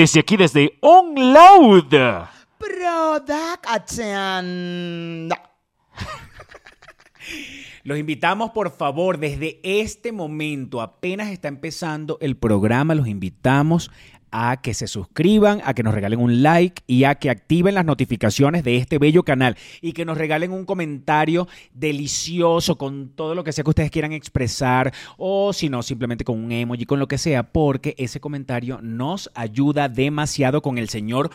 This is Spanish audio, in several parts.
Desde aquí, desde On Loud. Production. Los invitamos, por favor, desde este momento, apenas está empezando el programa, los invitamos a que se suscriban, a que nos regalen un like y a que activen las notificaciones de este bello canal y que nos regalen un comentario delicioso con todo lo que sea que ustedes quieran expresar o si no, simplemente con un emoji, con lo que sea, porque ese comentario nos ayuda demasiado con el señor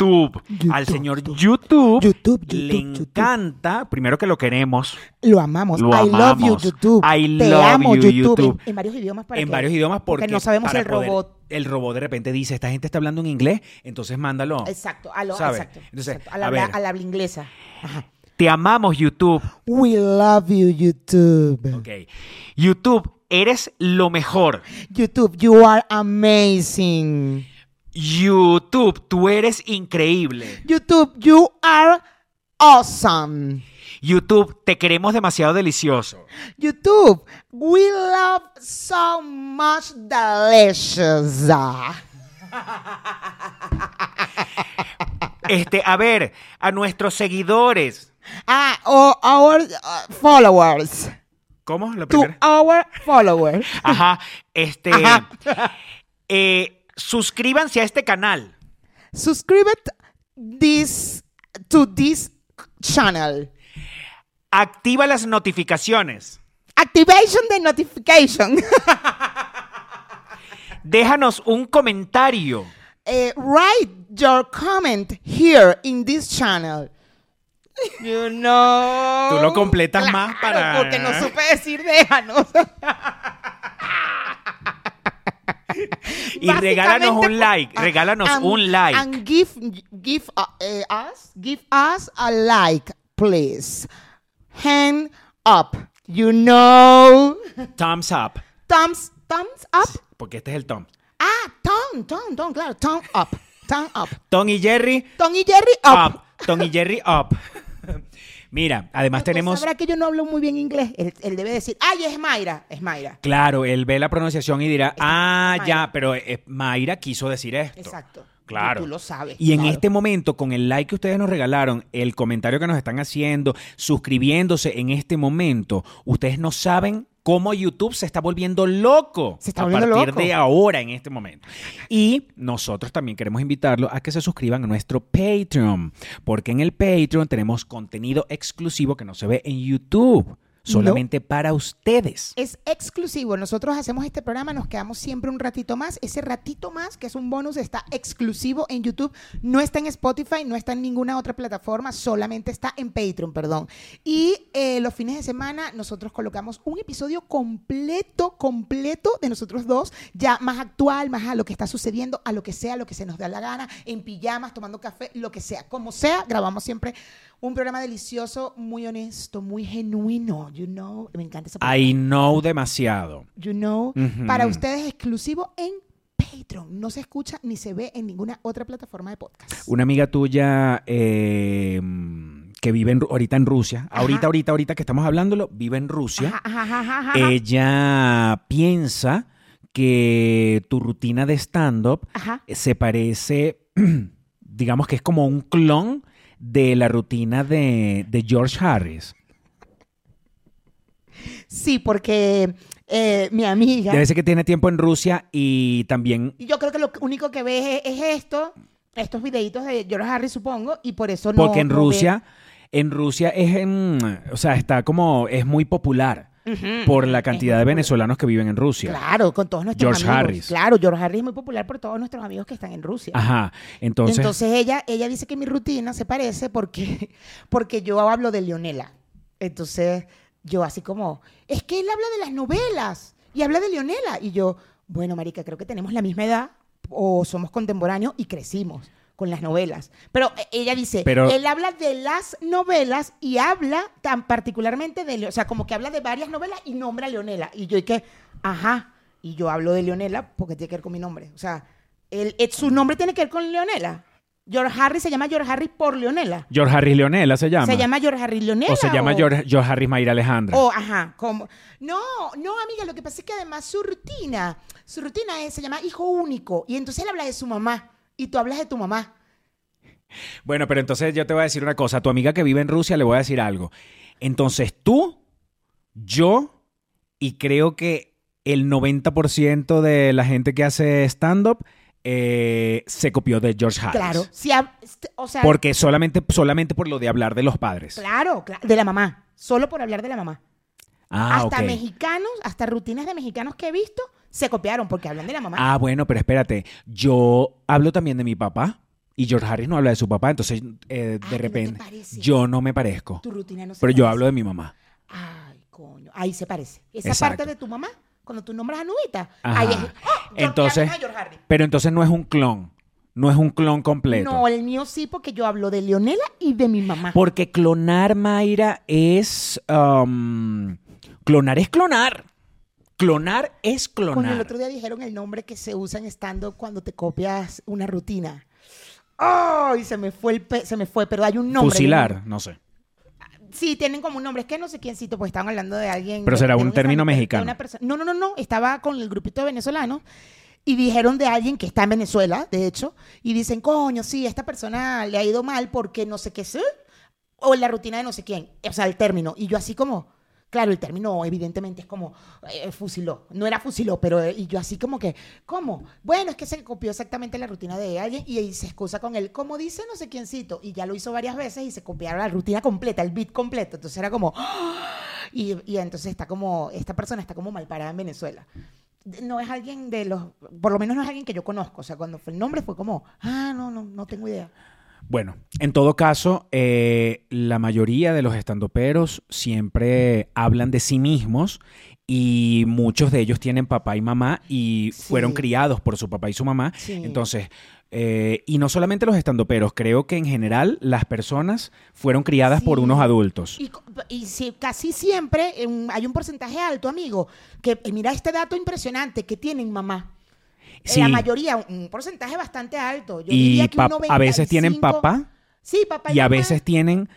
YouTube. Al señor YouTube, YouTube, le YouTube, encanta, primero que lo queremos, Lo amamos. Lo I love you, amamos. YouTube. I Te love amo, you, YouTube. En, en varios idiomas para en que- varios idiomas porque, no sabemos el poder- robot. el robot de repente dice, esta gente está hablando en inglés, entonces mándalo. Exacto, a lo, exacto, Entonces, exacto, a al habla inglesa. Ajá. Te amamos, YouTube. We love you, YouTube. Ok. YouTube, eres lo mejor. YouTube, you are amazing. YouTube, tú eres increíble. YouTube, you are awesome. YouTube, te queremos demasiado delicioso. YouTube, we love so much delicious. Este, a ver, a nuestros seguidores. Ah, oh, our uh, followers. ¿Cómo? La To primera. our followers. Ajá. Este. Ajá. eh, suscríbanse a este canal. Subscribe this to this channel. Activa las notificaciones. Activation the notification. Déjanos un comentario. Eh, write your comment here in this channel. You know. Tú lo completas más para- Porque no supe decir déjanos. Y regálanos un like. ah, Regálanos and- un like. And give, give uh, eh, us, give us a like, please. Hand up. You know. Thumbs up. Thumbs, thumbs up. Porque este es el Tom. Ah, Tom, Tom, Tom, claro. Thumb up. Thumb up. Tom y Jerry, Tom y Jerry up. up. Tom y Jerry, up. Mira, además tenemos... Sabrá que yo no hablo muy bien inglés. Él, él debe decir, ay, es Mayra. Es Mayra. Claro, él ve la pronunciación y dirá, ah, ya, pero eh, Mayra quiso decir esto. Exacto. Claro. Y tú lo sabes. Y en este momento, con el like que ustedes nos regalaron, el comentario que nos están haciendo, suscribiéndose en este momento, ustedes no saben cómo YouTube se está volviendo loco Se está a volviendo partir loco. de ahora, en este momento. Y nosotros también queremos invitarlos a que se suscriban a nuestro Patreon, porque en el Patreon tenemos contenido exclusivo que no se ve en YouTube, solamente para ustedes. Es exclusivo. Nosotros hacemos este programa, nos quedamos siempre un ratito más. Ese ratito más, que es un bonus, está exclusivo en YouTube. No está en Spotify, no está en ninguna otra plataforma, solamente está en Patreon, perdón. Y eh, los fines de semana nosotros colocamos un episodio completo, completo de nosotros dos, ya más actual, más a lo que está sucediendo, a lo que sea, lo que se nos da la gana, en pijamas, tomando café, lo que sea. Como sea, grabamos siempre un programa delicioso, muy honesto, muy genuino, you know. Me encanta esa palabra I know demasiado. you know, para ustedes exclusivo en Patreon. No se escucha ni se ve en ninguna otra plataforma de podcast. Una amiga tuya eh, que vive en ahorita en Rusia, ahorita, ahorita, ahorita que estamos hablándolo, vive en Rusia. Ajá, ajá, Ella piensa que tu rutina de stand-up se parece, digamos que es como un clon de la rutina de, de George Harris. Sí, porque eh, mi amiga. Debe ser que tiene tiempo en Rusia y también yo creo que lo único que ve es, es esto, estos videitos de George Harris, supongo, y por eso no. porque en no ve- Rusia, en Rusia es en, o sea, está como, es muy popular por la cantidad de venezolanos que viven en Rusia. Claro, con todos nuestros George amigos. Harris. Claro, George Harris es muy popular por todos nuestros amigos que están en Rusia. Ajá, entonces, Entonces, ella, ella dice que mi rutina se parece porque, porque yo hablo de Leonela. Entonces yo así como, es que él habla de las novelas y habla de Leonela. Y yo, bueno, Marica, creo que tenemos la misma edad o somos contemporáneos y crecimos con las novelas. Pero eh, ella dice, Pero- él habla de las novelas y habla tan particularmente de, o sea, como que habla de varias novelas y nombra a Leonela. Y yo, y que, ajá, y yo hablo de Leonela porque tiene que ver con mi nombre. O sea, su nombre tiene que ver con Leonela. George Harris se llama George Harris por Leonela. George Harris Leonela se llama. Se llama George Harris Leonela. o se llama George, George Harris Mayra Alejandra. O, ajá, como. No, no, amiga, lo que pasa es que además su rutina, su rutina es, se llama hijo único. Y entonces él habla de su mamá. Y tú hablas de tu mamá. Bueno, pero entonces yo te voy a decir una cosa. A tu amiga que vive en Rusia le voy a decir algo. Entonces tú, yo y creo que el 90% de la gente que hace stand-up eh, se copió de George Harris. Claro. Si este, o sea, Porque solamente, solamente por lo de hablar de los padres. claro, cla- de la mamá. Solo por hablar de la mamá. Ah, hasta mexicanos, hasta rutinas de mexicanos que he visto, se copiaron porque hablan de la mamá. Ah, bueno, pero espérate. Yo hablo también de mi papá y George Harris no habla de su papá, entonces eh, Ah, ¿no de te repente yo no me parezco. tu rutina no se Pero yo hablo de mi mamá. Ay, coño. Ahí se parece. Esa Exacto. parte de tu mamá, cuando tú nombras a Nubita, Ajá. ahí es. ¡Oh! Entonces, Harris. pero entonces no es un clon. No es un clon completo. No, el mío sí, porque yo hablo de Leonela y de mi mamá. Porque clonar, Mayra, es... um, clonar es clonar. Clonar es Coño, el clonar. otro día dijeron el nombre que se usa en stand-up cuando te copias una rutina. ¡Ay! se me fue el pe- se me fue, pero hay un nombre. Fusilar, no sé. Sí, tienen como un nombre. Es que no sé quiéncito, pues estaban hablando de alguien. Pero será un término mexicano. una No, no, no, no. Estaba con el grupito de venezolanos y dijeron de alguien que está en Venezuela, de hecho, y dicen, coño, sí, esta persona le ha ido mal porque no sé qué sé, o la rutina de no sé quién. O sea, el término. Y yo así como, claro, el término evidentemente es como eh, fusiló. No era fusiló, pero eh, y yo así como que, ¿cómo? Bueno, es que se copió exactamente la rutina de alguien y ahí se excusa con él, como dice no sé quiéncito. Y ya lo hizo varias veces y se copiaron la rutina completa, el beat completo. Entonces era como, y, y entonces está como, esta persona está como mal parada en Venezuela. No es alguien de los, por lo menos no es alguien que yo conozco. O sea, cuando fue el nombre fue como, ah, no, no, no tengo idea. Bueno, en todo caso, eh, la mayoría de los estandoperos siempre hablan de sí mismos y muchos de ellos tienen papá y mamá y Sí. fueron criados por su papá y su mamá. Sí. Entonces, eh, y no solamente los estandoperos, creo que en general las personas fueron criadas por unos adultos. Y, y si- casi siempre hay un porcentaje alto, amigo, que eh, mira este dato impresionante que tienen mamá. Eh, Sí. La mayoría, un, porcentaje bastante alto. Yo y diría que un pap- a veces tienen 95. papá Sí, papá y, y a mamá. veces tienen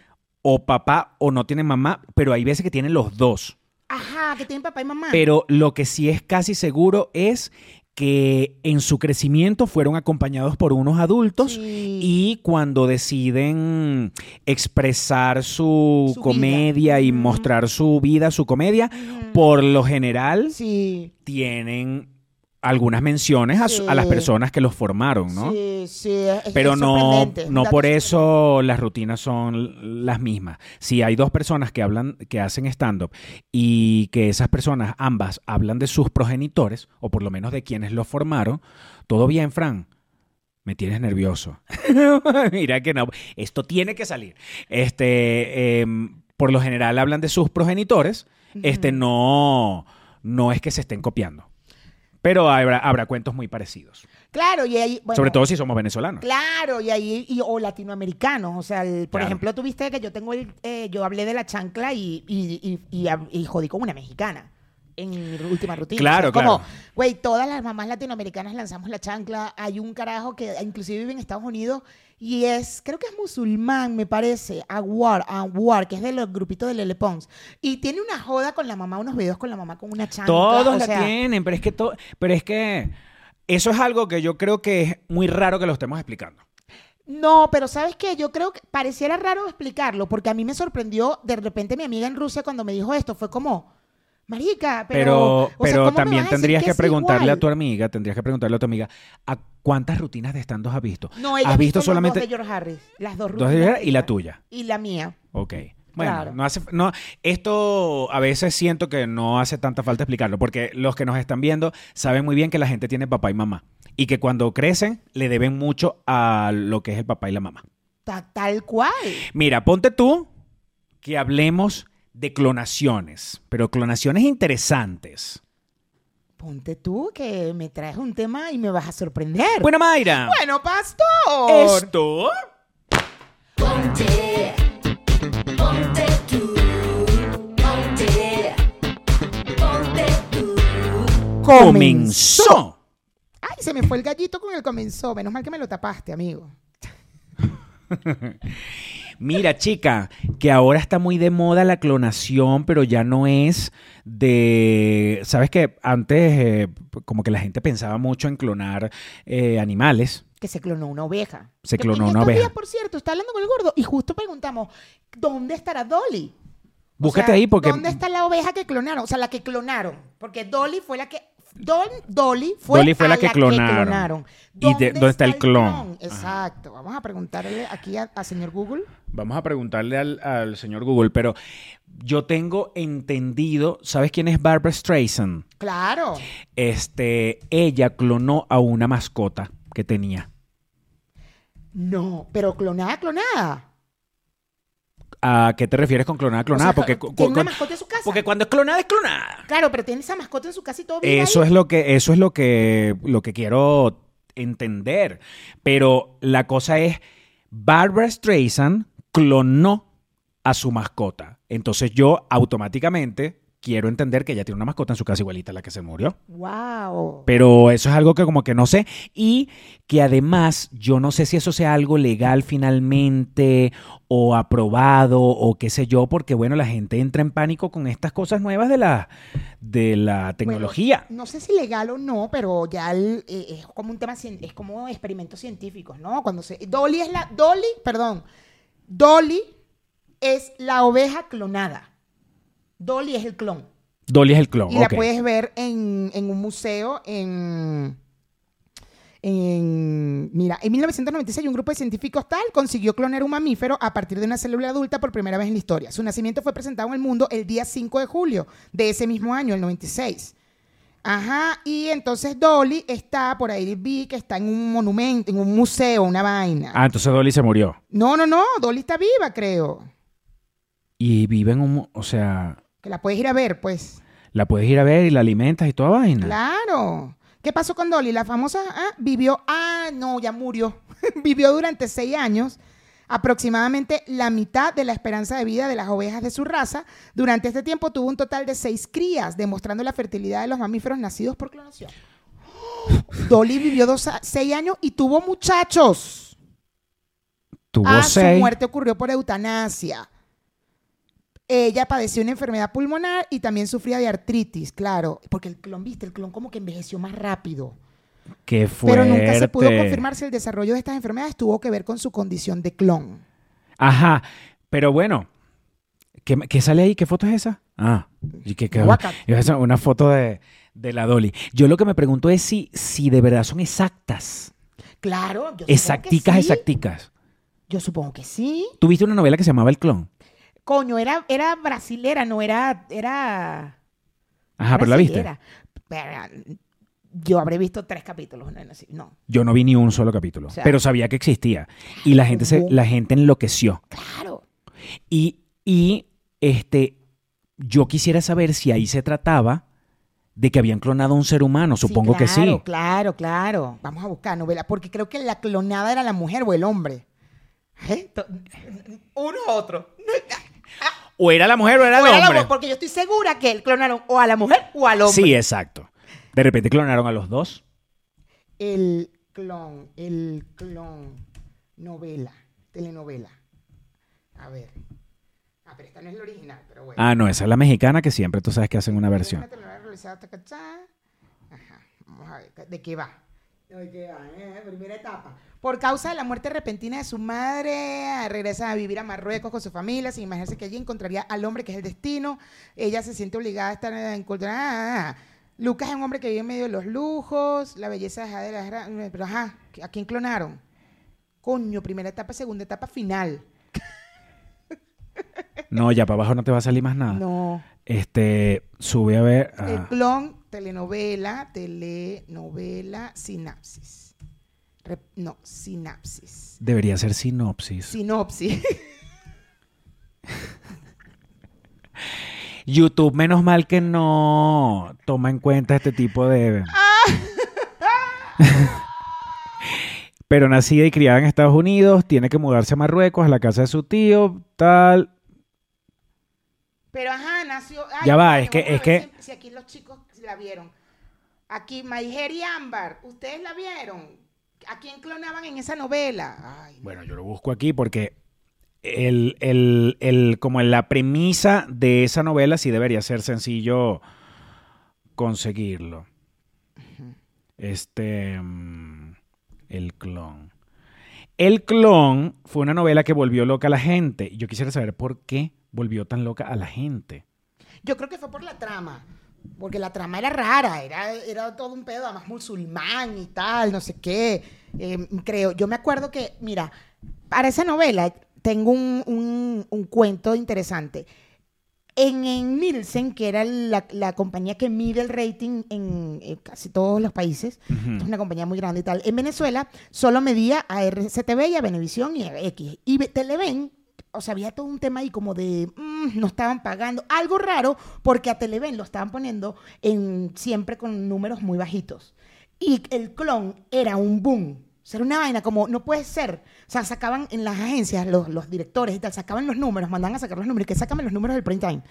o papá o no tienen mamá, pero hay veces que tienen los dos. Ajá, que tienen papá y mamá. Pero lo que sí es casi seguro es que en su crecimiento fueron acompañados por unos adultos Sí. y cuando deciden expresar su, Su comedia vida. y mostrar su vida, su comedia, por lo general Sí. tienen algunas menciones a, las personas que los formaron, ¿no? Sí, sí. es- Pero es no, no por eso las rutinas son las mismas. Si hay dos personas que hablan, que hacen stand-up y que esas personas ambas hablan de sus progenitores, o por lo menos de quienes los formaron, todo bien, Fran. Me tienes nervioso. Mira que no. Esto tiene que salir. Este, em, por lo general hablan de sus progenitores. Este no, no es que se estén copiando. Pero habrá, habrá cuentos muy parecidos. Claro, y ahí. bueno, Sobre todo si somos venezolanos. Claro, y ahí, y- o latinoamericanos. O sea, el- por Claro. ejemplo, tuviste que yo tengo el, eh, yo hablé de la chancla y, y, y, y jodí con una mexicana en mi última rutina. Claro, O sea, como, claro. güey, todas las mamás latinoamericanas lanzamos la chancla. Hay un carajo que inclusive vive en Estados Unidos y es, creo que es musulmán, me parece, Aguar, Aguar, que es de los grupitos de Lele Pons. Y tiene una joda con la mamá, unos videos con la mamá con una chancla. Todos o la sea, tienen, pero es que to- pero es que eso es algo que yo creo que es muy raro que lo estemos explicando. No, pero ¿sabes qué? Yo creo que pareciera raro explicarlo, porque a mí me sorprendió de repente mi amiga en Rusia cuando me dijo esto, fue como, marica, pero... Pero, o sea, pero ¿cómo me también tendrías que, preguntarle igual? a tu amiga, tendrías que preguntarle a tu amiga, ¿a cuántas rutinas de stand has visto? No, ella ¿Has ha visto solamente dos de George Harris, las dos dos de rutinas y la tuya? Y la mía. Ok. Bueno, Claro. no hace, no, esto a veces siento que no hace tanta falta explicarlo, porque los que nos están viendo saben muy bien que la gente tiene papá y mamá y que cuando crecen le deben mucho a lo que es el papá y la mamá. Ta- tal cual. Mira, ponte tú que hablemos de clonaciones, pero clonaciones interesantes. Ponte tú que me traes un tema y me vas a sorprender. Bueno, Mayra, Bueno, pastor. esto Ponte, ponte tú, ponte, ponte tú. comenzó. Ay, se me fue el gallito con el comenzó. Menos mal que me lo tapaste, amigo. Mira, chica, que ahora está muy de moda la clonación, pero ya no es de... Sabes que antes eh, como que la gente pensaba mucho en clonar eh, animales. Que se clonó una oveja. Se Que clonó en una estos oveja. días, por cierto, está hablando con el gordo y justo preguntamos, ¿dónde estará Dolly? O Búscate sea, ahí porque... ¿Dónde está la oveja que clonaron? O sea, la que clonaron. Porque Dolly fue la que. Don, Dolly fue, Dolly fue a la que clonaron. ¿Y de- dónde está el clon? Exacto. Vamos a preguntarle aquí a, a señor Google. Vamos a preguntarle al, al señor Google, pero yo tengo entendido, ¿sabes quién es Barbara Streisand? Claro. Este, ella clonó a una mascota que tenía. No, pero clonada, clonada. ¿A qué te refieres con clonada, clonada? O sea, porque, tiene una mascota en su casa. porque cuando es clonada es clonada. Claro, pero tiene esa mascota en su casa y todo bien Eso ahí. es lo que, eso es lo que, lo que quiero entender. Pero la cosa es, Barbara Streisand clonó a su mascota. Entonces yo automáticamente quiero entender que ella tiene una mascota en su casa igualita a la que se murió. Wow. Pero eso es algo que como que no sé. Y que además yo no sé si eso sea algo legal finalmente o aprobado o qué sé yo, porque bueno, la gente entra en pánico con estas cosas nuevas de la, de la tecnología. No sé si legal o no, pero ya el- eh, es como un tema, es como experimentos científicos, ¿no? Cuando se Dolly es la Dolly, perdón, Dolly es la oveja clonada. Dolly es el clon Dolly es el clon. y la puedes ver en, en un museo en en- mira, en 1996 un grupo de científicos tal consiguió clonar un mamífero a partir de una célula adulta por primera vez en la historia. Su nacimiento fue presentado en el mundo el día 5 de julio de ese mismo año, el 96. Ajá, y entonces Dolly está, por ahí vi que está en un monumento, en un museo, una vaina. Ah, entonces Dolly se murió. No, no, no, Dolly está viva, creo. Y vive en un... O sea, Que la puedes ir a ver, pues. la puedes ir a ver y la alimentas y toda vaina. Claro. ¿Qué pasó con Dolly? La famosa ah, vivió, ah, no, ya murió. vivió durante seis años, aproximadamente la mitad de la esperanza de vida de las ovejas de su raza. Durante este tiempo tuvo un total de seis crías, demostrando la fertilidad de los mamíferos nacidos por clonación. Dolly vivió dos seis años y tuvo muchachos. Tuvo Ah, su seis. muerte ocurrió por eutanasia. Ella padeció una enfermedad pulmonar y también sufría de artritis, claro, porque el clon, viste, el clon como que envejeció más rápido. Qué fuerte. Pero nunca se pudo confirmar si el desarrollo de estas enfermedades tuvo que ver con su condición de clon. Ajá, pero bueno, ¿qué, qué sale ahí? ¿Qué foto es esa? Ah, y que, que- una foto de, de la Dolly. Yo lo que me pregunto es si, si de verdad son exactas. Claro, yo supongo Exacticas, que sí. exacticas. Yo supongo que sí. ¿Tuviste una novela que se llamaba El Clon? Coño, era, era brasilera, no era, era Ajá, pero la viste. Pero, yo habré visto tres capítulos. No, no. Yo no vi ni un solo capítulo, O sea- pero sabía que existía. Y la gente, se, la gente enloqueció. Claro. Y, y este, yo quisiera saber si ahí se trataba de que habían clonado a un ser humano. Supongo que sí. Claro, claro, claro. Vamos a buscar novela, porque creo que la clonada era la mujer o el hombre. ¿Eh? To- Uno u otro. O era la mujer o era el era hombre. porque yo estoy segura que clonaron o a la mujer o al hombre. Sí, exacto. De repente clonaron a los dos. El clon, el clon, novela, telenovela. A ver. Ah, pero esta no es la original, pero bueno. Ah, no, esa es la mexicana que siempre tú sabes que hacen una versión. Ajá, vamos a ver, ¿de qué va? ¿De qué va? Eh, Primera etapa. Por causa de la muerte repentina de su madre, regresa a vivir a Marruecos con su familia, sin imaginarse que allí encontraría al hombre que es el destino. Ella se siente obligada a estar en cultura. ah, ah. Lucas es un hombre que vive en medio de los lujos, la belleza de las gra- Pero ajá, ¿a quién clonaron? Coño, primera etapa, segunda etapa, final. No, ya para abajo no te va a salir más nada. No. Este, sube a ver. El ah, clon, telenovela, telenovela, sinapsis. No, sinapsis. debería ser sinopsis. Sinopsis. YouTube, menos mal que no toma en cuenta este tipo de. Pero nacida y criada en Estados Unidos, tiene que mudarse a Marruecos, a la casa de su tío, tal. Pero ajá, nació. ay, Ya va, es que- es que- Si, si aquí los chicos la vieron. Aquí, Maijer y Ámbar, ¿ustedes la vieron? ¿A quién clonaban en esa novela? Ay, Bueno, yo lo busco aquí porque el, el- el- como la premisa de esa novela sí debería ser sencillo conseguirlo. Este. mm, El clon. El clon fue una novela que volvió loca a la gente. Y yo quisiera saber por qué volvió tan loca a la gente. Yo creo que fue por la trama. Porque la trama era rara, era, era todo un pedo, además musulmán y tal, no sé qué. Eh, creo, yo me acuerdo que, mira, para esa novela tengo un, un- un cuento interesante. En, en Nielsen, que era la, la compañía que mide el rating en, en casi todos los países, es una compañía muy grande y tal. En Venezuela solo medía a RCTV y a Venevisión y a X. Y Ve- Televen, o sea, había todo un tema ahí como de mm, no estaban pagando. Algo raro porque a Televen lo estaban poniendo en, siempre con números muy bajitos. Y el clon era un boom. O sea, era una vaina como, no puede ser. O sea, sacaban en las agencias, los, los directores y tal, sacaban los números, mandaban a sacar los números, que sácame los números del prime time.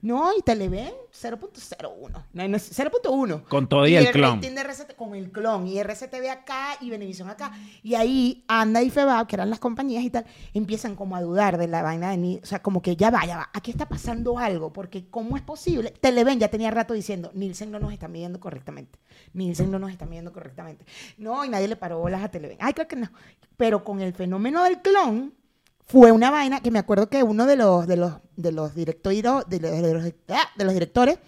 No, y Televen 0.01. No, no, 0.1. Con todo y el clon. de RCT con el clon y RCTV acá y Venevisión acá. Y ahí Anda y Febab, que eran las compañías y tal, empiezan como a dudar de la vaina de Ni- O sea, como que ya va, ya va. Aquí está pasando algo, porque ¿cómo es posible? Televen ya tenía rato diciendo, Nielsen no nos está midiendo correctamente. Nielsen no nos está midiendo correctamente. No, y nadie le paró bolas a Televen. Ay, creo que no. Pero con el fenómeno del clon, fue una vaina que me acuerdo que uno de los de los de los directores de los, de los- ah, de los directores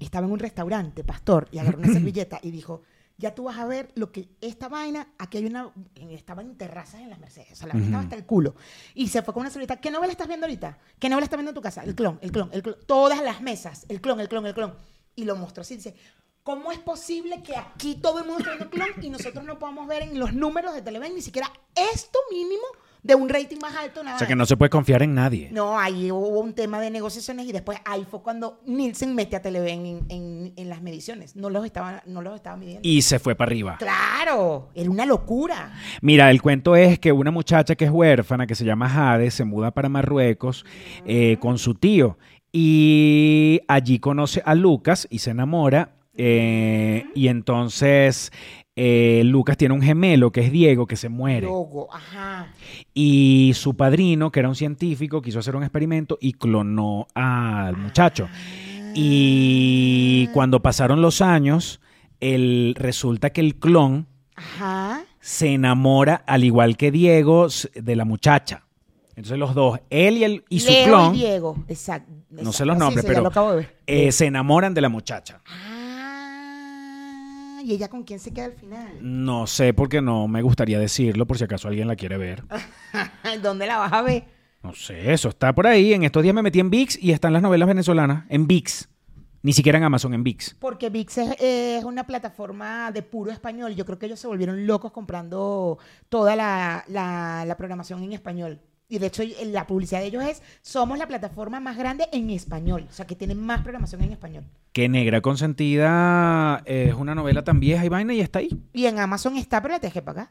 estaba en un restaurante, pastor, y agarró una servilleta y dijo, ya tú vas a ver lo que esta vaina, aquí hay una, en- estaba en terrazas en las Mercedes, o sea, la vaina estaba hasta el culo. Y se fue con una servilleta, ¿qué novela estás viendo ahorita? ¿Qué novela estás viendo en tu casa? El clon, el clon, el clon, todas las mesas, el clon, el clon, el clon. Y lo mostró así, dice, ¿cómo es posible que aquí todo el mundo está viendo clon y nosotros no podamos ver en los números de Televen ni siquiera esto mínimo de un rating más alto? Nada O sea que no se puede confiar en nadie. no, ahí hubo un tema de negociaciones y después ahí fue cuando Nielsen mete a Televen en, en- en las mediciones. No los estaba, no los estaba midiendo. Y se fue para arriba. Claro, era una locura. Mira, el cuento es que una muchacha que es huérfana, que se llama Jade, se muda para Marruecos eh, con su tío y allí conoce a Lucas y se enamora. eh, y entonces eh, Lucas tiene un gemelo que es Diego, que se muere. Logo, ajá. Y su padrino, que era un científico, quiso hacer un experimento y clonó al muchacho. Y cuando pasaron los años, el, resulta que el clon Ajá. se enamora, al igual que Diego, de la muchacha. Entonces los dos, él y, el, y su Leo clon, y Diego. Exacto. no sé los nombres, Sí, sí, ya pero lo eh, se enamoran de la muchacha. Ah, ¿y ella con quién se queda al final? No sé porque no me gustaría decirlo por si acaso alguien la quiere ver. ¿Dónde la vas a ver? No sé, eso está por ahí. En estos días me metí en VIX y están las novelas venezolanas en VIX. Ni siquiera en Amazon, en VIX. Porque VIX es, es una plataforma de puro español. Yo creo que ellos se volvieron locos comprando toda la, la- la programación en español. Y de hecho, eh, la publicidad de ellos es, somos la plataforma más grande en español. O sea, que tienen más programación en español. Que Negra Consentida es una novela tan vieja y vaina y está ahí. Y en Amazon está, pero la tienes que pagar.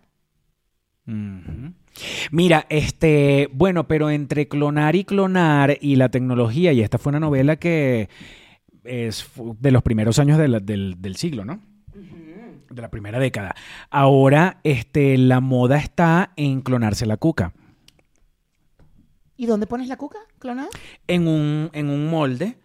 Mira, este, bueno, pero entre clonar y clonar y la tecnología, y esta fue una novela que es de los primeros años de la- del, del siglo, ¿no? De la primera década. Ahora, este, la moda está en clonarse la cuca. ¿Y dónde pones la cuca clonada? En un, en un molde.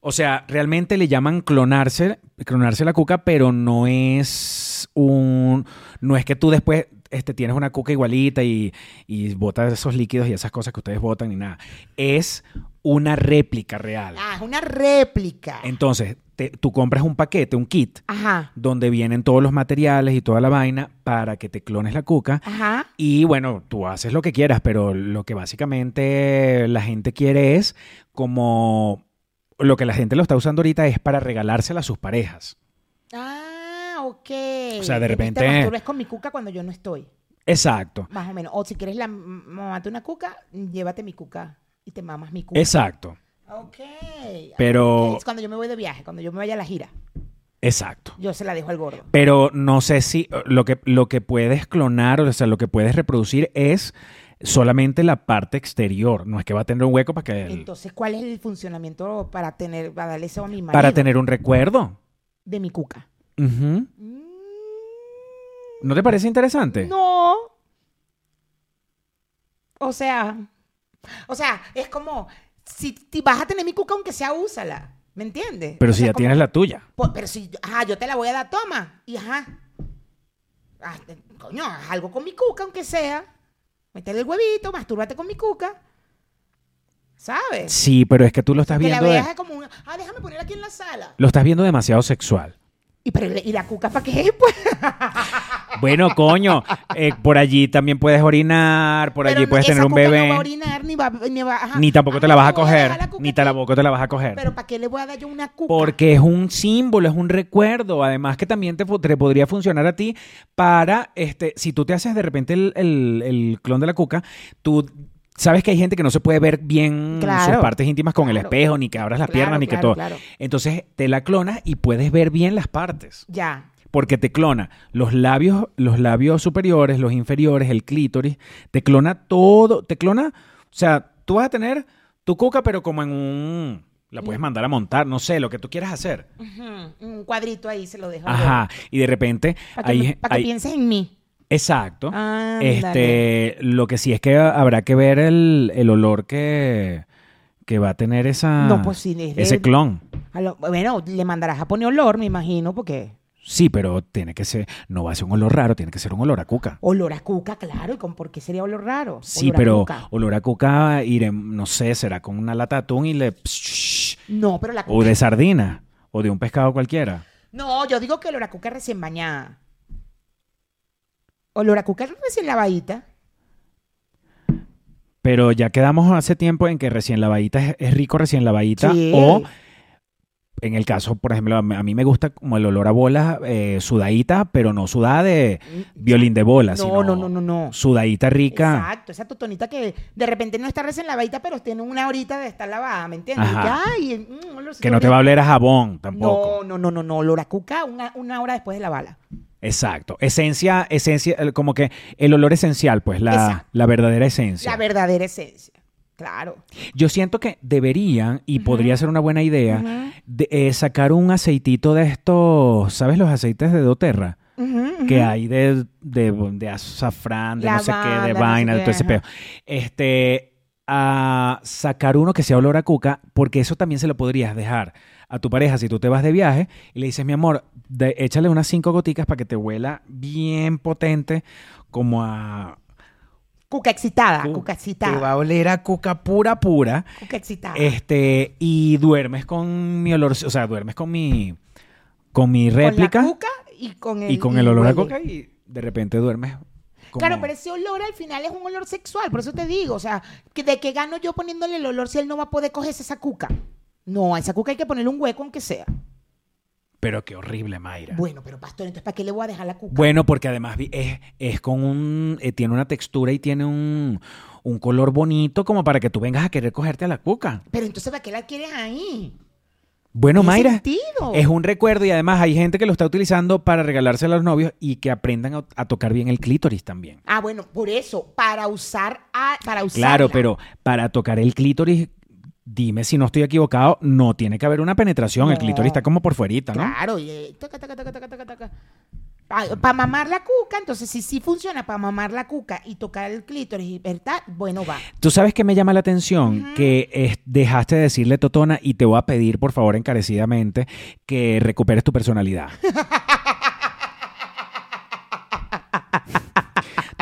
O sea, realmente le llaman clonarse, clonarse la cuca, pero no es un. No es que tú después este, tienes una cuca igualita y, y botas esos líquidos y esas cosas que ustedes botan ni nada. Es una réplica real. Ah, es una réplica. Entonces, te- tú compras un paquete, un kit, Ajá. donde vienen todos los materiales y toda la vaina para que te clones la cuca. Ajá. Y bueno, tú haces lo que quieras, pero lo que básicamente la gente quiere es como lo que la gente lo está usando ahorita es para regalársela a sus parejas. Ah, ok. O sea, de repente- Te masturbes con mi cuca cuando yo no estoy. Exacto, Más o menos. O si quieres la mamate una cuca, llévate mi cuca y te mamas mi cuca. exacto, Ok. Pero- Es cuando yo me voy de viaje, cuando yo me vaya a la gira. exacto. Yo se la dejo al gordo. Pero no sé si lo que, lo que puedes clonar, o sea, lo que puedes reproducir es solamente la parte exterior. No es que va a tener un hueco para que Entonces, ¿cuál es el funcionamiento para tener, para darle eso a mi marido? para tener un recuerdo. De mi cuca. Ujú. ¿No te parece interesante? No. O sea, o sea, es como, si ti- vas a tener mi cuca, aunque sea, úsala. ¿Me entiendes? Pero O si sea, ya como- tienes la tuya. Pues, pero si, ajá, yo te la voy a dar, toma. Y ajá. Ah, coño, haz algo con mi cuca, aunque sea. Métele el huevito, mastúrbate con mi cuca. ¿Sabes? Sí, pero es que tú lo estás que la viendo. de- veas es como una, ah, déjame poner aquí en la sala. Lo estás viendo demasiado sexual. ¿Y, pero, ¿y la cuca para qué? Pues, Bueno, coño, eh, por allí también puedes orinar, por allí puedes esa tener un cuca bebé. No va a orinar, ni va, ni va- ajá. Ni tampoco te la vas a coger, ni tampoco te la vas a coger. Pero ¿para qué le voy a dar yo una cuca? Porque es un símbolo, es un recuerdo. Además que también te, te podría funcionar a ti para, este, si tú te haces de repente el, el- el clon de la cuca, tú sabes que hay gente que no se puede ver bien Claro. sus partes íntimas con el espejo, ni que abras las Claro, piernas, ni que todo. claro. Entonces te la clonas y puedes ver bien las partes. Ya. Porque te clona los labios, los labios superiores, los inferiores, el clítoris, te clona todo, te clona, o sea, tú vas a tener tu cuca, pero como en un, la puedes mandar a montar, no sé, lo que tú quieras hacer. Un cuadrito ahí se lo dejo. Ajá, y de repente, Para que, hay, me- pa' que hay- pienses en mí. Exacto. Este, lo que sí es que habrá que ver el, el olor que, que va a tener esa, No, pues sí, es de- ese clon. A lo- bueno, le mandarás a poner olor, me imagino, porque Sí, pero tiene que ser, no va a ser un olor raro, tiene que ser un olor a cuca. olor a cuca, claro. ¿Y con por qué sería olor raro? Sí, Olor pero cuca. olor a cuca, iré, no sé, será con una lata de atún y le... No, pero la O cuca. de sardina, o de un pescado cualquiera. No, yo digo que olor a cuca recién bañada. Olor a cuca recién lavadita. Pero ya quedamos hace tiempo en que recién lavadita es, es rico recién lavadita. Sí. O en el caso, por ejemplo, a mí me gusta como el olor a bolas eh, sudadita, pero no sudada de violín de bolas, No, sino no, no, no, no. sudadita rica. Exacto, esa totonita que de repente no está recién lavadita, pero tiene una horita de estar lavada, ¿me entiendes? Mm, Que no te va a oler a jabón tampoco. No, no, no, no, no, olor a cuca una, una hora después de lavarla. Exacto. Esencia, esencia, como que el olor esencial, pues, la, la verdadera esencia. La verdadera esencia. Claro. Yo siento que deberían, y podría ser una buena idea, de, eh, sacar un aceitito de estos, ¿sabes los aceites de doTERRA? Que hay de, de, de azafrán, de no sé qué, de vaina, de todo ese peo. Este, a sacar uno que sea olor a cuca, porque eso también se lo podrías dejar a tu pareja si tú te vas de viaje y le dices, mi amor, de- échale unas cinco goticas para que te huela bien potente, como a... Cuca excitada, cu- cuca Te excitada. va a oler a cuca pura, pura. Cuca excitada. Este, y duermes con mi olor, o sea, duermes con mi con mi Con réplica la cuca y con el, y con el olor a coca y de repente duermes como- Claro, pero ese olor al final es un olor sexual, por eso te digo, o sea, ¿de qué gano yo poniéndole el olor si él no va a poder cogerse esa cuca? No, a esa cuca hay que ponerle un hueco aunque sea. Pero qué horrible, Mayra. Bueno, pero pastor, entonces ¿para qué le voy a dejar la cuca? Bueno, porque además vi- es, es con un eh, tiene una textura y tiene un, un color bonito como para que tú vengas a querer cogerte a la cuca. Pero entonces ¿para qué la quieres ahí? Bueno, ¿Qué Mayra, sentido? es un recuerdo y además hay gente que lo está utilizando para regalárselo a los novios y que aprendan a, a tocar bien el clítoris también. Ah, bueno, por eso, para usar, a, para usar. Claro, pero para tocar el clítoris, dime si no estoy equivocado, no tiene que haber una penetración. El clítoris está como por fuerita, ¿no? Claro, y eh, taca, taca, taca. Para mamar la cuca, entonces si sí funciona para mamar la cuca y tocar el clítoris, ¿verdad? Bueno, va. Tú sabes que me llama la atención que dejaste de decirle Totona y te voy a pedir, por favor, encarecidamente, que recuperes tu personalidad.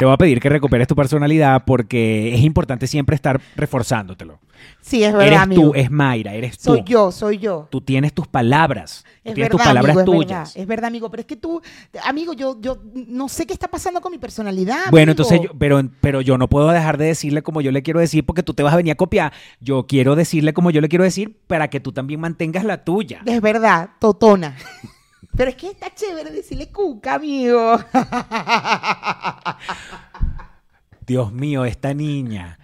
te voy a pedir que recuperes tu personalidad porque es importante siempre estar reforzándotelo. Sí, es verdad, eres amigo. tú, es Mayra, eres tú. Soy yo, soy yo. Tú tienes tus palabras. Tú tienes verdad, tus palabras amigo, es tuyas. verdad, es verdad, amigo, pero es que tú, amigo, yo, yo no sé qué está pasando con mi personalidad. Bueno, amigo. entonces, yo- pero, pero yo no puedo dejar de decirle como yo le quiero decir porque tú te vas a venir a copiar. Yo quiero decirle como yo le quiero decir para que tú también mantengas la tuya. Es verdad, totona. Pero es que está chévere decirle cuca, amigo. Dios mío, esta niña.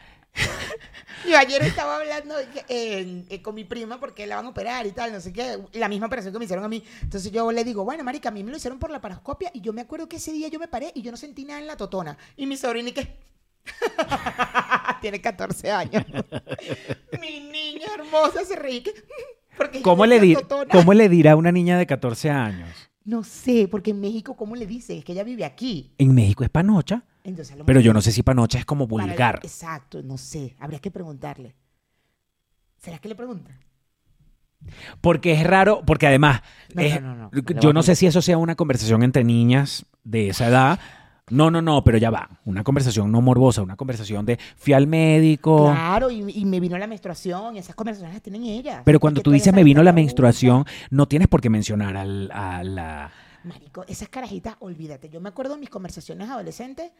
Yo ayer estaba hablando eh, eh, con mi prima porque la van a operar y tal, no sé qué, la misma operación que me hicieron a mí. Entonces yo le digo, bueno, marica, a mí me lo hicieron por la paroscopia y yo me acuerdo que ese día yo me paré y yo no sentí nada en la totona. Y mi sobrina, ¿y qué? Tiene 14 años. mi niña hermosa se reí que... Porque ¿Cómo le, decía di- totona. ¿Cómo le dirá a una niña de 14 años? No sé, porque en México, ¿cómo le dicen? Es que ella vive aquí. En México es panocha, Entonces, pero yo no sé si panocha es como vulgar. Exacto, no sé. Habría que preguntarle. ¿Será que le preguntan? Porque es raro, porque además, No, es- no, no, yo no sé si eso sea una conversación entre niñas de esa edad. No, no, no, pero ya va. Una conversación no morbosa, una conversación de fui al médico. Claro, y, y me vino la menstruación, y esas conversaciones las tienen ellas. Pero cuando tú dices me vino la menstruación, no tienes por qué mencionar al- a la... Marico, esas carajitas, olvídate. Yo me acuerdo de mis conversaciones adolescentes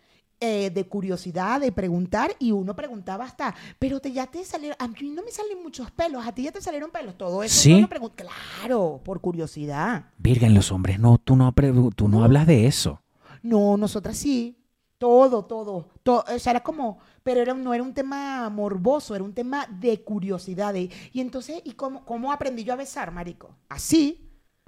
eh, de curiosidad, de preguntar, y uno preguntaba hasta, pero te, ya te salieron, a mí no me salen muchos pelos, a ti ya te salieron pelos, todo eso. ¿Sí? uno pregun- claro, por curiosidad. Virgen, los hombres no, tú no, pre- tú no hablas de eso. No, nosotras sí. Todo, todo, todo. O sea, era como, pero era, no era un tema morboso, era un tema de curiosidad. de- y entonces, ¿y cómo, cómo aprendí yo a besar, marico? Así.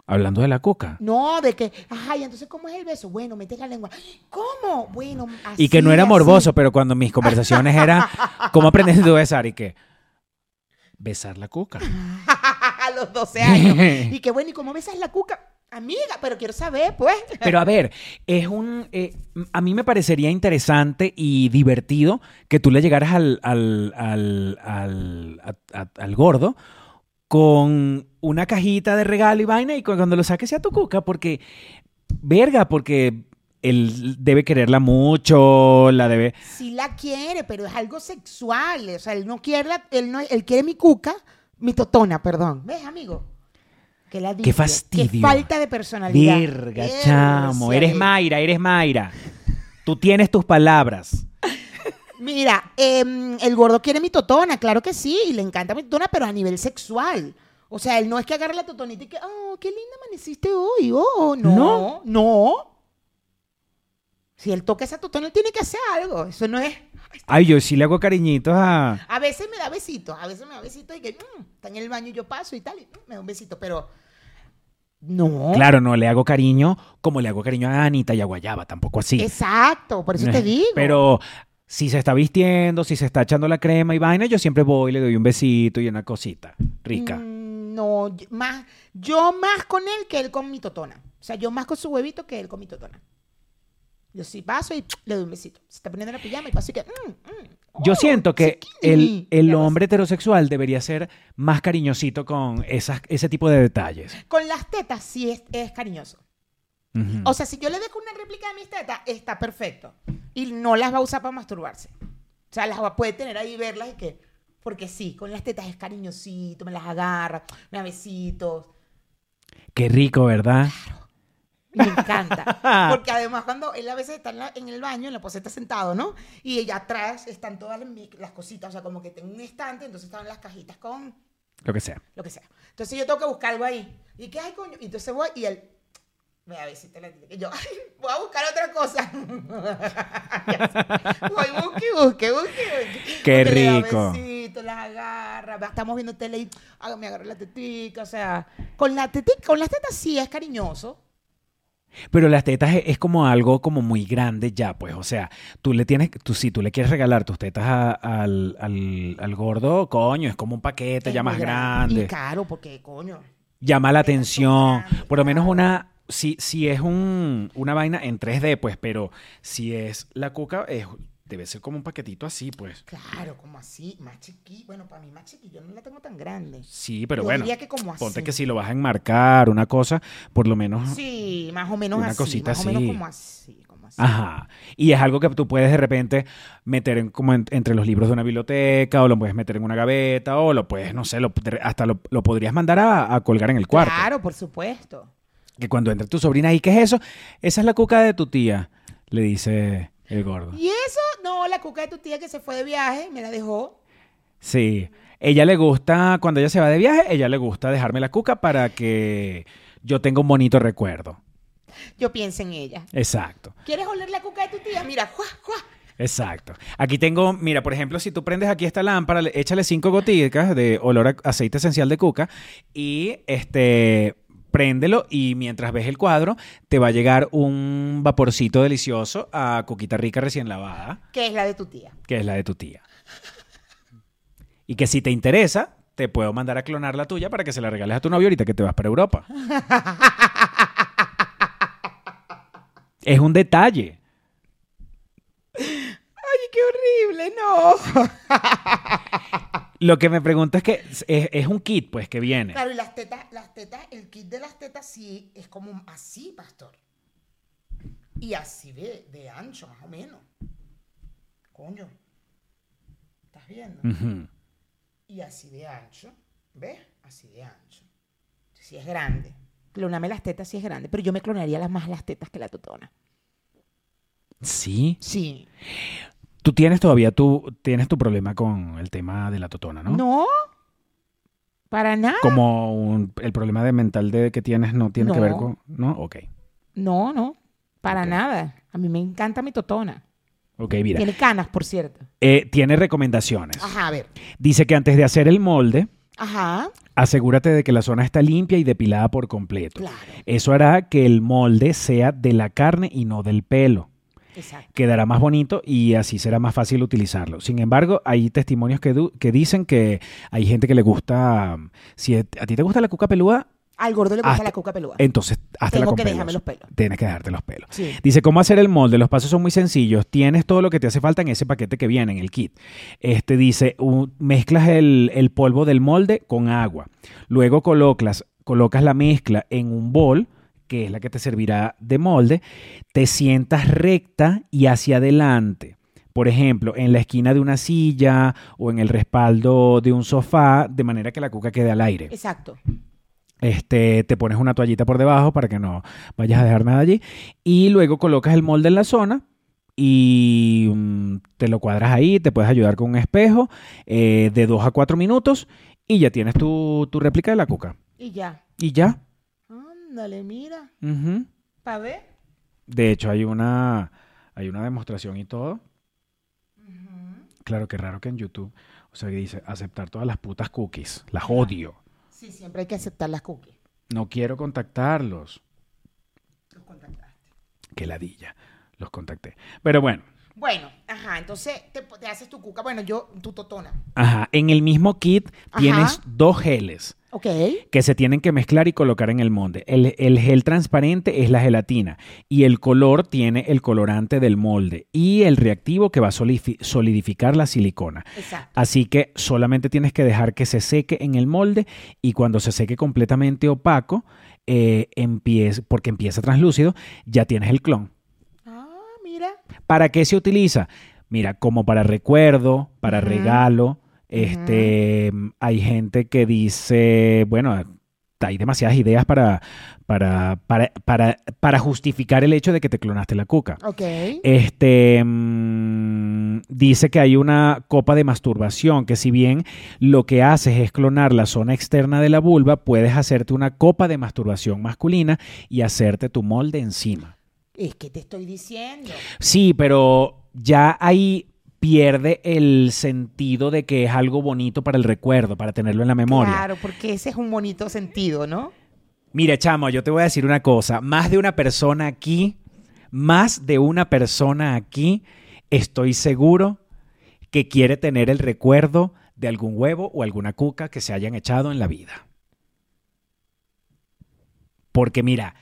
Hablando de la coca. No, de que, ajá, y entonces, ¿cómo es el beso? Bueno, metes la lengua. ¿Cómo? Bueno, así. Y que no era así. morboso, pero cuando mis conversaciones eran, ¿cómo aprendes tú a besar? Y que, besar la coca. a los 12 años. y que, bueno, ¿y cómo besas la cuca? Amiga, pero quiero saber, pues. Pero a ver, es un. eh, a mí me parecería interesante y divertido que tú le llegaras al, al, al, al, a- al gordo con una cajita de regalo y vaina y cu- cuando lo saques sea tu cuca, porque. Verga, porque él debe quererla mucho, la debe. Sí la quiere, pero es algo sexual. O sea, él no quiere, la- él, no, él quiere mi cuca, mi totona, perdón. ¿Ves, amigo? Qué, ladilla, Qué fastidio. Qué falta de personalidad. Verga, Verga, chamo. sí. Eres Mayra, eres Mayra. Tú tienes tus palabras. Mira, em, el gordo quiere mi totona, claro que sí, y le encanta mi totona, pero a nivel sexual. O sea, él no es que agarre la totonita y que, oh, qué linda amaneciste hoy, oh, no, No. no. Si él toca esa totona, él tiene que hacer algo. Eso no es. Ay, yo sí le hago cariñitos a. A veces me da besitos, a veces me da besitos y que mm, está en el baño y yo paso y tal, y mm, me da un besito, pero no. Claro, no le hago cariño como le hago cariño a Anita y a Guayaba, tampoco así. Exacto, por eso te digo. Pero si se está vistiendo, si se está echando la crema y vaina, yo siempre voy y le doy un besito y una cosita rica. Mm, no, más, yo más con él que él con mi totona. O sea, yo más con su huevito que él con mi totona. Yo sí paso y le doy un besito. Se está poniendo la pijama y paso y que. mm, mm, Yo oh, siento que chiquini. el, el hombre heterosexual debería ser más cariñosito con esas, ese tipo de detalles. Con las tetas sí es, es cariñoso. O sea, si yo le dejo una réplica de mis tetas, está perfecto. Y no las va a usar para masturbarse. O sea, las va, puede tener ahí verlas y que. Porque sí, con las tetas es cariñosito, me las agarra, me da besitos. Qué rico, ¿verdad? Me encanta. Porque además cuando él a veces está en, la- en el baño, en la poseta sentado, ¿no? Y ella atrás están todas las, las cositas, o sea, como que tengo un estante, entonces están las cajitas con Lo que sea. lo que sea. Entonces yo tengo que buscar algo ahí. ¿Y qué hay, coño? Y entonces voy y él me da besito en la teta. Y yo, "Ay, voy a buscar otra cosa. Voy, busque, busque, busque, busque. Qué Porque rico. besito, las agarra. Estamos viendo tele y ah, me agarra la tetica. O sea, con, la tetica, con las tetas sí es cariñoso. Pero las tetas es, es como algo como muy grande ya, pues. O sea, tú le tienes, tú, si tú le quieres regalar tus tetas a- al, al- al gordo, coño, es como un paquete Es ya más grande. caro, porque, coño. Llama la atención. Por lo menos una, si, si es un, una vaina en 3D, pues, pero si es la cuca, es, debe ser como un paquetito así, pues. Claro, como así, más chiqui. Bueno, para mí más chiqui, yo no la tengo tan grande. Sí, pero Yo bueno. diría que como Ponte así. que si lo vas a enmarcar, una cosa, por lo menos. Sí, más o menos Una así. cosita más o menos así. como así, como así. Ajá. Y es algo que tú puedes de repente meter en- como en- entre los libros de una biblioteca, o lo puedes meter en una gaveta, o lo puedes, no sé, lo- hasta lo, lo podrías mandar a, a colgar en el cuarto. Claro, por supuesto. Que cuando entre tu sobrina y ¿qué es eso? Esa es la cuca de tu tía, le dice el gordo. Y eso, no, la cuca de tu tía que se fue de viaje, me la dejó. Sí. Ella le gusta, cuando ella se va de viaje, ella le gusta dejarme la cuca para que yo tenga un bonito recuerdo. Yo pienso en ella. Exacto. ¿Quieres oler la cuca de tu tía? Mira, ¡juá, juá! Exacto. Aquí tengo, mira, por ejemplo, si tú prendes aquí esta lámpara, le- échale cinco goticas de olor a aceite esencial de cuca y este préndelo y mientras ves el cuadro te va a llegar un vaporcito delicioso a cuquita rica recién lavada, Que es la de tu tía. que es la de tu tía. Y que si te interesa, te puedo mandar a clonar la tuya para que se la regales a tu novio ahorita que te vas para Europa. Es un detalle. Ay, qué horrible, no. Lo que me pregunto es que es, es un kit, pues, que viene. Claro, y las tetas, las tetas, el kit de las tetas sí es como así, pastor. Y así de, de ancho, más o menos. Coño. ¿Estás viendo? Y así de ancho. ¿Ves? Así de ancho. Sí es grande. Cloname las tetas sí es grande, pero yo me clonaría las más las tetas que la totona. Sí. Sí. Tú tienes todavía tu, tienes tu problema con el tema de la totona, ¿no? ¿No? Para nada. Como un- el problema de mental de que tienes no tiene que ver con... ¿No? Ok. No, no. Para nada. A mí me encanta mi totona. Ok, mira. Tiene canas, por cierto. Eh, tiene recomendaciones. Ajá, a ver. Dice que antes de hacer el molde, Ajá. asegúrate de que la zona está limpia y depilada por completo. Claro. Eso hará que el molde sea de la carne y no del pelo. Exacto. Quedará más bonito y así será más fácil utilizarlo. Sin embargo, hay testimonios que, que dicen que hay gente que le gusta... Si a ti te gusta la cuca peluda, Al gordo le gusta la cuca peluda. entonces hazte Tengo que dejarme los pelos. Tienes que dejarte los pelos. Sí. Dice, ¿cómo hacer el molde? Los pasos son muy sencillos. Tienes todo lo que te hace falta en ese paquete que viene, en el kit. Este dice, mezclas el, el polvo del molde con agua. Luego colocas, colocas la mezcla en un bol, que es la que te servirá de molde. Te sientas recta y hacia adelante. Por ejemplo, en la esquina de una silla o en el respaldo de un sofá, de manera que la cuca quede al aire. Exacto. Este, te pones una toallita por debajo para que no vayas a dejar nada allí. Y luego colocas el molde en la zona y mm, te lo cuadras ahí. Te puedes ayudar con un espejo eh, de 2 a 4 minutos y ya tienes tu, tu réplica de la cuca. Y ya. Y ya. Ándale, mira. ¿Para ver? De hecho, hay una, hay una demostración y todo. Claro, que raro que en YouTube, o sea, que dice aceptar todas las putas cookies. Las odio. Sí, siempre hay que aceptar las cookies. No quiero contactarlos. Los contactaste. Qué ladilla. Los contacté. Pero bueno. Bueno, ajá, entonces te, te haces tu cuca. Bueno, yo, tu totona. Ajá, en el mismo kit Ajá. tienes dos geles Ok. que se tienen que mezclar y colocar en el molde. El, el gel transparente es la gelatina y el color tiene el colorante del molde y el reactivo que va a solidificar la silicona. Exacto. Así que solamente tienes que dejar que se seque en el molde y cuando se seque completamente opaco, eh, empiece, porque empieza translúcido, ya tienes el clon. Mira. ¿Para qué se utiliza? Mira, como para recuerdo, para regalo. Este, hay gente que dice, bueno, hay demasiadas ideas para, para, para, para, para justificar el hecho de que te clonaste la cuca. Ok. Este mm, dice que hay una copa de masturbación, que si bien lo que haces es clonar la zona externa de la vulva, puedes hacerte una copa de masturbación masculina y hacerte tu molde encima. Es que te estoy diciendo. Sí, pero ya ahí pierde el sentido de que es algo bonito para el recuerdo, para tenerlo en la memoria. Claro, porque ese es un bonito sentido, ¿no? Mira, chamo, yo te voy a decir una cosa. Más de una persona aquí, más de una persona aquí, estoy seguro que quiere tener el recuerdo de algún huevo o alguna cuca que se hayan echado en la vida. Porque mira,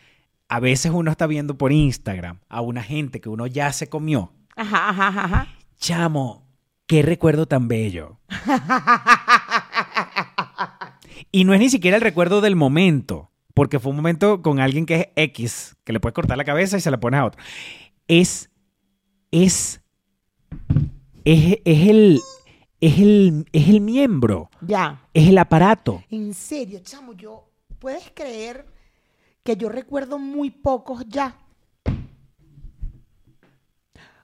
a veces uno está viendo por Instagram a una gente que uno ya se comió. Ajá, ajá, ajá. Chamo, qué recuerdo tan bello. Y no es ni siquiera el recuerdo del momento, porque fue un momento con alguien que es X, que le puedes cortar la cabeza y se la pones a otro. Es, es, es, es el, es el, es el miembro, Ya. es el aparato. En serio, chamo, yo. ¿Puedes creer que yo recuerdo muy pocos ya?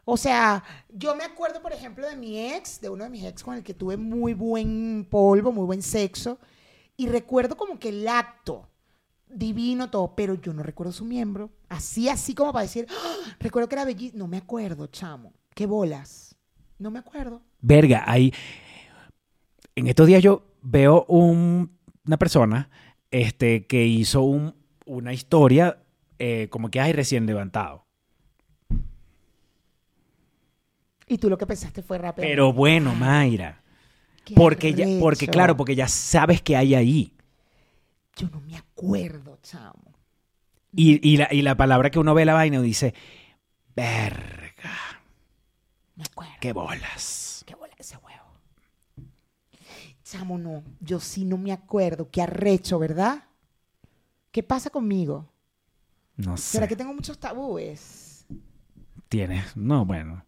O sea, yo me acuerdo, por ejemplo, de mi ex, de uno de mis ex con el que tuve muy buen polvo, muy buen sexo, y recuerdo como que el acto divino todo, pero yo no recuerdo su miembro. Así, así como para decir, "Ah, recuerdo que era bellísimo. No me acuerdo, chamo. ¿Qué bolas? No me acuerdo. Verga, hay. En estos días yo veo un- una persona este, que hizo un- una historia eh, como que hay recién levantado. Y tú lo que pensaste fue rápido. Pero bueno, Mayra. Qué Porque, ya, porque claro, porque ya sabes que hay ahí. Yo no me acuerdo, chamo. Y, y la, y la palabra que uno ve la vaina dice, Verga. Me acuerdo. Qué bolas. ¿Qué bola ese huevo? Chamo, no. Yo sí no me acuerdo. Qué arrecho, ¿verdad? ¿Qué pasa conmigo? No sé. ¿Será que tengo muchos tabúes? Tienes. No, bueno.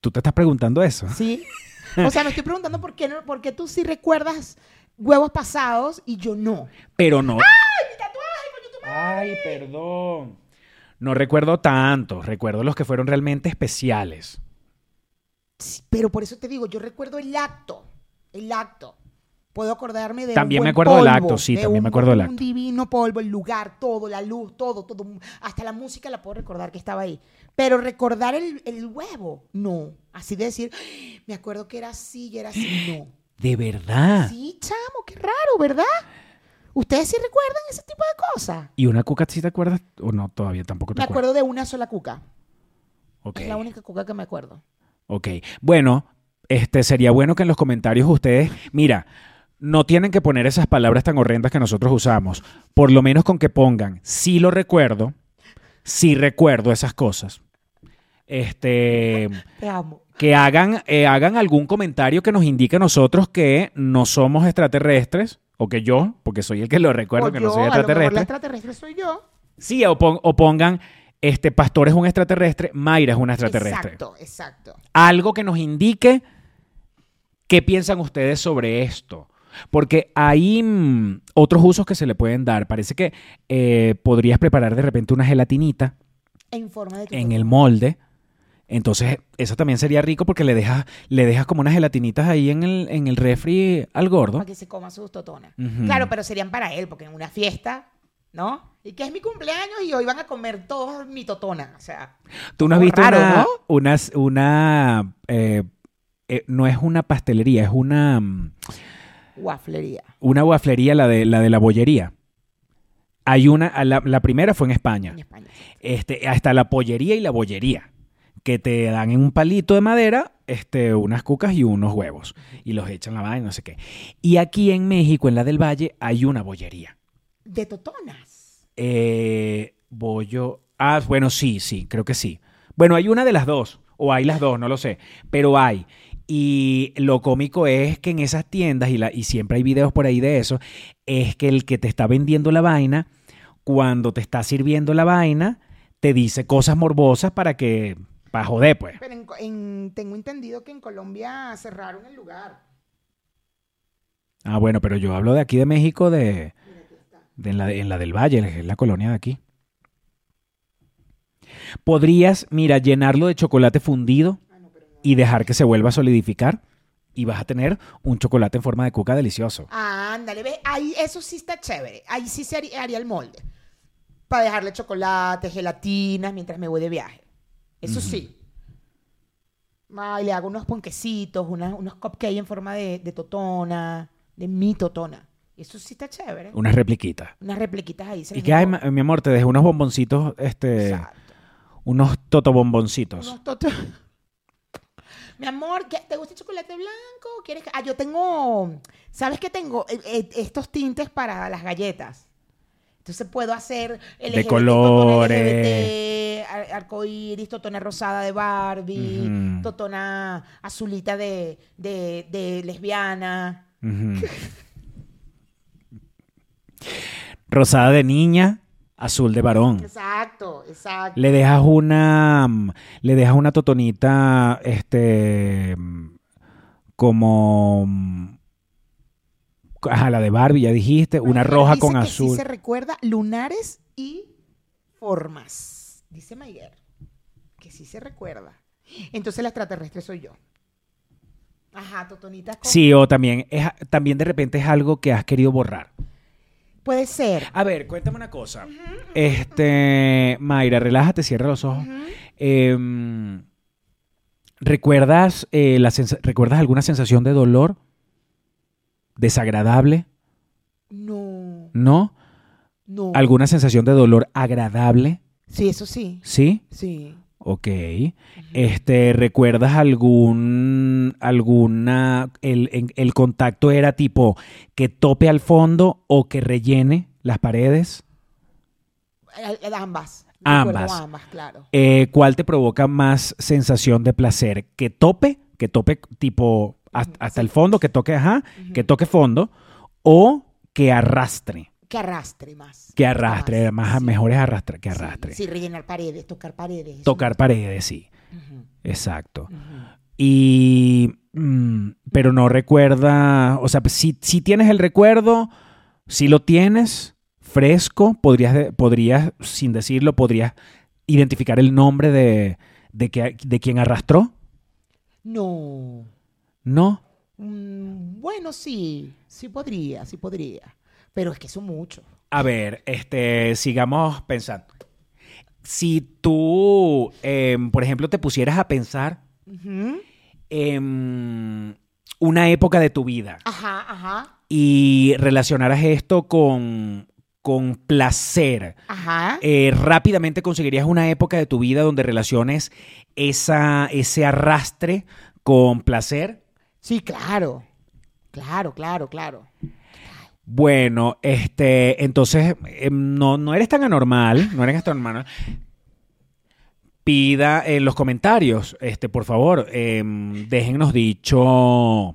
Tú te estás preguntando eso. ¿Sí? O sea, me estoy preguntando por qué, no, por qué tú sí recuerdas huevos pasados y yo no. Pero no. ¡Ay, perdón! No recuerdo tanto. Recuerdo los que fueron realmente especiales. Sí, Pero por eso te digo, yo recuerdo el acto. El acto. Puedo acordarme de. un También me buen acuerdo del polvo, acto, sí, de también un- me acuerdo del Un acto. divino polvo, el lugar, todo, la luz, todo, todo. Hasta la música la puedo recordar que estaba ahí. Pero recordar el, el huevo, no. Así de decir, "Ay, me acuerdo que era así y era así, no. De verdad. Sí, chamo, qué raro, ¿verdad? ¿Ustedes sí recuerdan ese tipo de cosas? ¿Y una cuca sí te acuerdas? ¿O no? Todavía tampoco te Me acuerdo de una sola cuca. Ok. Es la única cuca que me acuerdo. Ok. Bueno, este sería bueno que en los comentarios ustedes, mira, no tienen que poner esas palabras tan horrendas que nosotros usamos. Por lo menos con que pongan, sí lo recuerdo, sí recuerdo esas cosas. Este, Te amo. que hagan, eh, hagan algún comentario que nos indique a nosotros que no somos extraterrestres, o que yo, porque soy el que lo recuerdo, O que yo, no soy a lo mejor extraterrestre. la extraterrestre soy yo. Sí, o, pon- o pongan, este pastor es un extraterrestre, Mayra es una extraterrestre. Exacto, exacto. Algo que nos indique qué piensan ustedes sobre esto. Porque hay mm, otros usos que se le pueden dar. Parece que eh, podrías preparar de repente una gelatinita En forma de el molde. Entonces, eso también sería rico porque le dejas, le dejas como unas gelatinitas ahí en el, en el refri al gordo. para que se coma sus totonas. Claro, pero serían para él, porque en una fiesta, ¿no? Y que es mi cumpleaños y hoy van a comer todos mi totona. O sea, Tú no has visto raro, una, ¿no? una, eh, eh, no es una pastelería, es una, una waflería, la de la, de la bollería. Hay una, la, la primera fue en España. En España. Este, hasta la pollería y la bollería, que te dan en un palito de madera este, unas cucas y unos huevos, y los echan la vaina, no sé qué. Y aquí en México, en la del Valle, hay una bollería. De totonas. Eh, bollo. Ah, bueno, sí, sí, creo que sí. Bueno, hay una de las dos, o hay las dos, no lo sé, pero hay. Y lo cómico es que en esas tiendas, y, la, y siempre hay videos por ahí de eso, es que el que te está vendiendo la vaina, cuando te está sirviendo la vaina, te dice cosas morbosas para que, para joder, pues. Pero en, en- tengo entendido que en Colombia cerraron el lugar. Ah, bueno, pero yo hablo de aquí de México, de, de en, la, en la del Valle, es la colonia de aquí. Podrías, mira, llenarlo de chocolate fundido y dejar que se vuelva a solidificar y vas a tener un chocolate en forma de cuca delicioso. Ah, ándale, ve, ahí eso sí está chévere. Ahí sí se haría, el molde. Para dejarle chocolate, gelatinas mientras me voy de viaje. Eso sí. Ay, le hago unos ponquecitos, unas- unos cupcakes en forma de, de totona, de mi totona. Eso sí está chévere. Unas repliquitas. Unas repliquitas ahí. se Y que, ay, dejo. ma- mi amor, te dejé unos bomboncitos, este, Exacto. unos totobomboncitos. Unos toto- Mi amor, ¿qué- ¿te gusta el chocolate blanco? ¿Quieres que- Ah, yo tengo, ¿sabes qué tengo? Eh, eh, estos tintes para las galletas. Entonces puedo hacer De LGBT, colores. LGBT, ar- arcoíris, totona rosada de Barbie, totona azulita de, de, de lesbiana. Rosada de niña, azul de varón. Exacto, exacto. Le dejas una. mm, Le dejas una totonita. Este. mm, Como. mm, Ajá, la de Barbie, ya dijiste. Una roja dice con que azul. Sí se recuerda lunares y formas. Dice Mayer. Que sí se recuerda. Entonces la extraterrestre soy yo. Ajá, totonitas con... Sí, o también, es, también de repente es algo que has querido borrar. Puede ser. A ver, cuéntame una cosa. Este. Mayra, relájate, cierra los ojos. Em, ¿Recuerdas, eh, la ¿Recuerdas alguna sensación de dolor? ¿Desagradable? No, ¿No? no. ¿Alguna sensación de dolor agradable? Sí, eso sí. ¿Sí? Sí. Ok. Este, ¿recuerdas algún alguna el, el contacto era tipo que tope al fondo o que rellene las paredes? A- a- Ambas. Ambas. ambas, claro. Eh, ¿Cuál te provoca más sensación de placer? ¿Que tope? ¿Que tope tipo hasta, hasta el fondo? ¿Que toque, ajá? ¿Que toque fondo? ¿O que arrastre? Que arrastre más. Que arrastre, más, Sí. mejor es arrastre que arrastre. Sí, rellenar paredes, tocar paredes. Tocar paredes, sí. Exacto. Y. mm, pero no recuerda. O sea, si, si tienes el recuerdo, si lo tienes fresco, podrías, podrías, sin decirlo, podrías identificar el nombre de, de, que, de quien arrastró. No. No. Mm, bueno, sí. Sí podría, sí podría. Pero es que son muchos. A ver, este, sigamos pensando. Si tú, em, por ejemplo, te pusieras a pensar en una época de tu vida Ajá, ajá. y relacionaras esto con, con placer, Ajá. eh, rápidamente conseguirías una época de tu vida donde relaciones esa, ese arrastre con placer. Sí, claro. Claro, claro, claro. Bueno, este, entonces em, no, no eres tan anormal, no eres tan anormal. Pida en los comentarios, este, por favor, em, déjennos dicho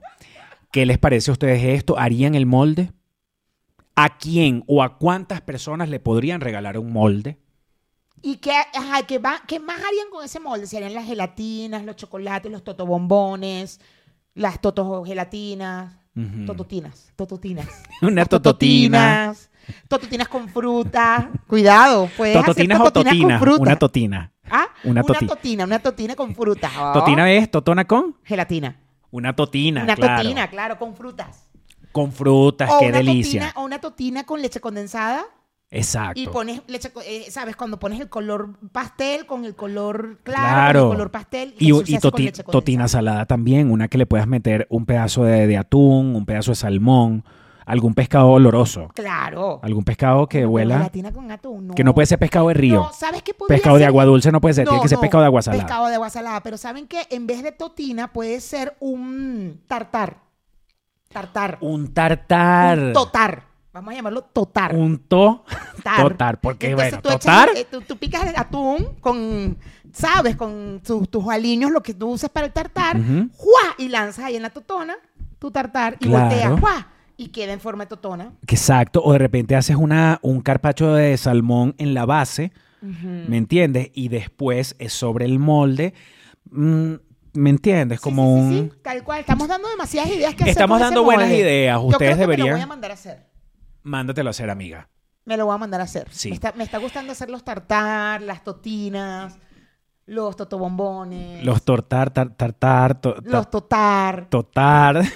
qué les parece a ustedes esto. ¿Harían el molde? ¿A quién o a cuántas personas le podrían regalar un molde? ¿Y qué, ajá, qué, va- qué más harían con ese molde? ¿Serían las gelatinas, los chocolates, los totobombones, las tototinas, tototinas? Una Las tototina. tototinas, Tototinas con fruta. Cuidado, puedes hacer ¿Tototinas o tototinas totina? con fruta. Una totina. ¿Ah? una Una, toti- totina, una totina con fruta. Oh, ¿Totina es totona con? Gelatina. Una totina, Una claro. totina, claro, con frutas. Con frutas, o qué una delicia. Totina, o una totina con leche condensada. Exacto. Y pones eh, ¿sabes? Cuando pones el color pastel con el color claro, Claro. con el color pastel. Y, y toti- leche totina salada también, una que le puedas meter un pedazo de, de atún, un pedazo de salmón, algún pescado oloroso, Claro. algún pescado que Pero huela, con atún, no. que no puede ser pescado de río, No, ¿sabes qué pescado de ser? agua dulce no puede ser, tiene No, que ser no, pescado de agua salada. Pescado de agua salada. Pero ¿saben qué? En vez de totina puede ser un tartar. Tartar. Un tartar, Un totar. Vamos a llamarlo totar. un to, Totar. totar, porque Entonces, bueno, tú echas- totar, eh, tú, tú picas el atún con, ¿sabes? Con tus- tus aliños, lo que tú usas para el tartar. ¡Juá! Y lanzas ahí en la totona tu tartar y Claro. volteas. ¡Juá! Y queda en forma de totona. exacto, o de repente haces una, un carpacho de salmón en la base, ¿me entiendes? Y después es sobre el molde, mm, ¿me entiendes? Sí, Como sí, sí, un... sí, tal cual. Estamos dando demasiadas ideas que hacer Estamos ese dando buenas molde. ideas. Yo Ustedes creo que Me deberían- lo voy a mandar a hacer. Mándatelo a hacer, amiga. Me lo voy a mandar a hacer. Sí. Me, está, me está gustando hacer los tartar, las totinas, los totobombones, Los tortar, tar, tartar, to- tar- los totar. totar.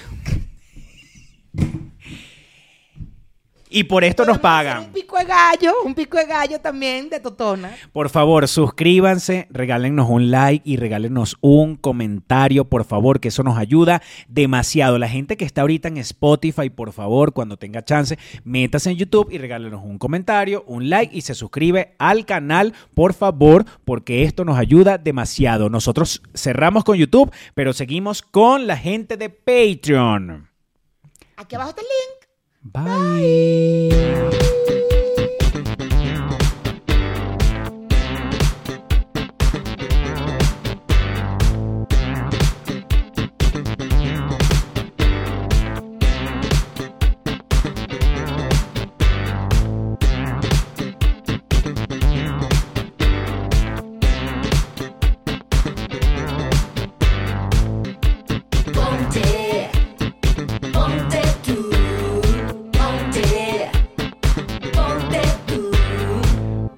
y por esto nos pagan. Un pico de gallo, un pico de gallo también de totona. Por favor, suscríbanse, regálenos un like y regálenos un comentario, por favor, que eso nos ayuda demasiado. La gente que está ahorita en Spotify, por favor, cuando tenga chance, métase en YouTube y regálenos un comentario, un like y se suscribe al canal, por favor, porque esto nos ayuda demasiado. Nosotros cerramos con YouTube, pero seguimos con la gente de Patreon. Aquí abajo está el link. Bye. Bye.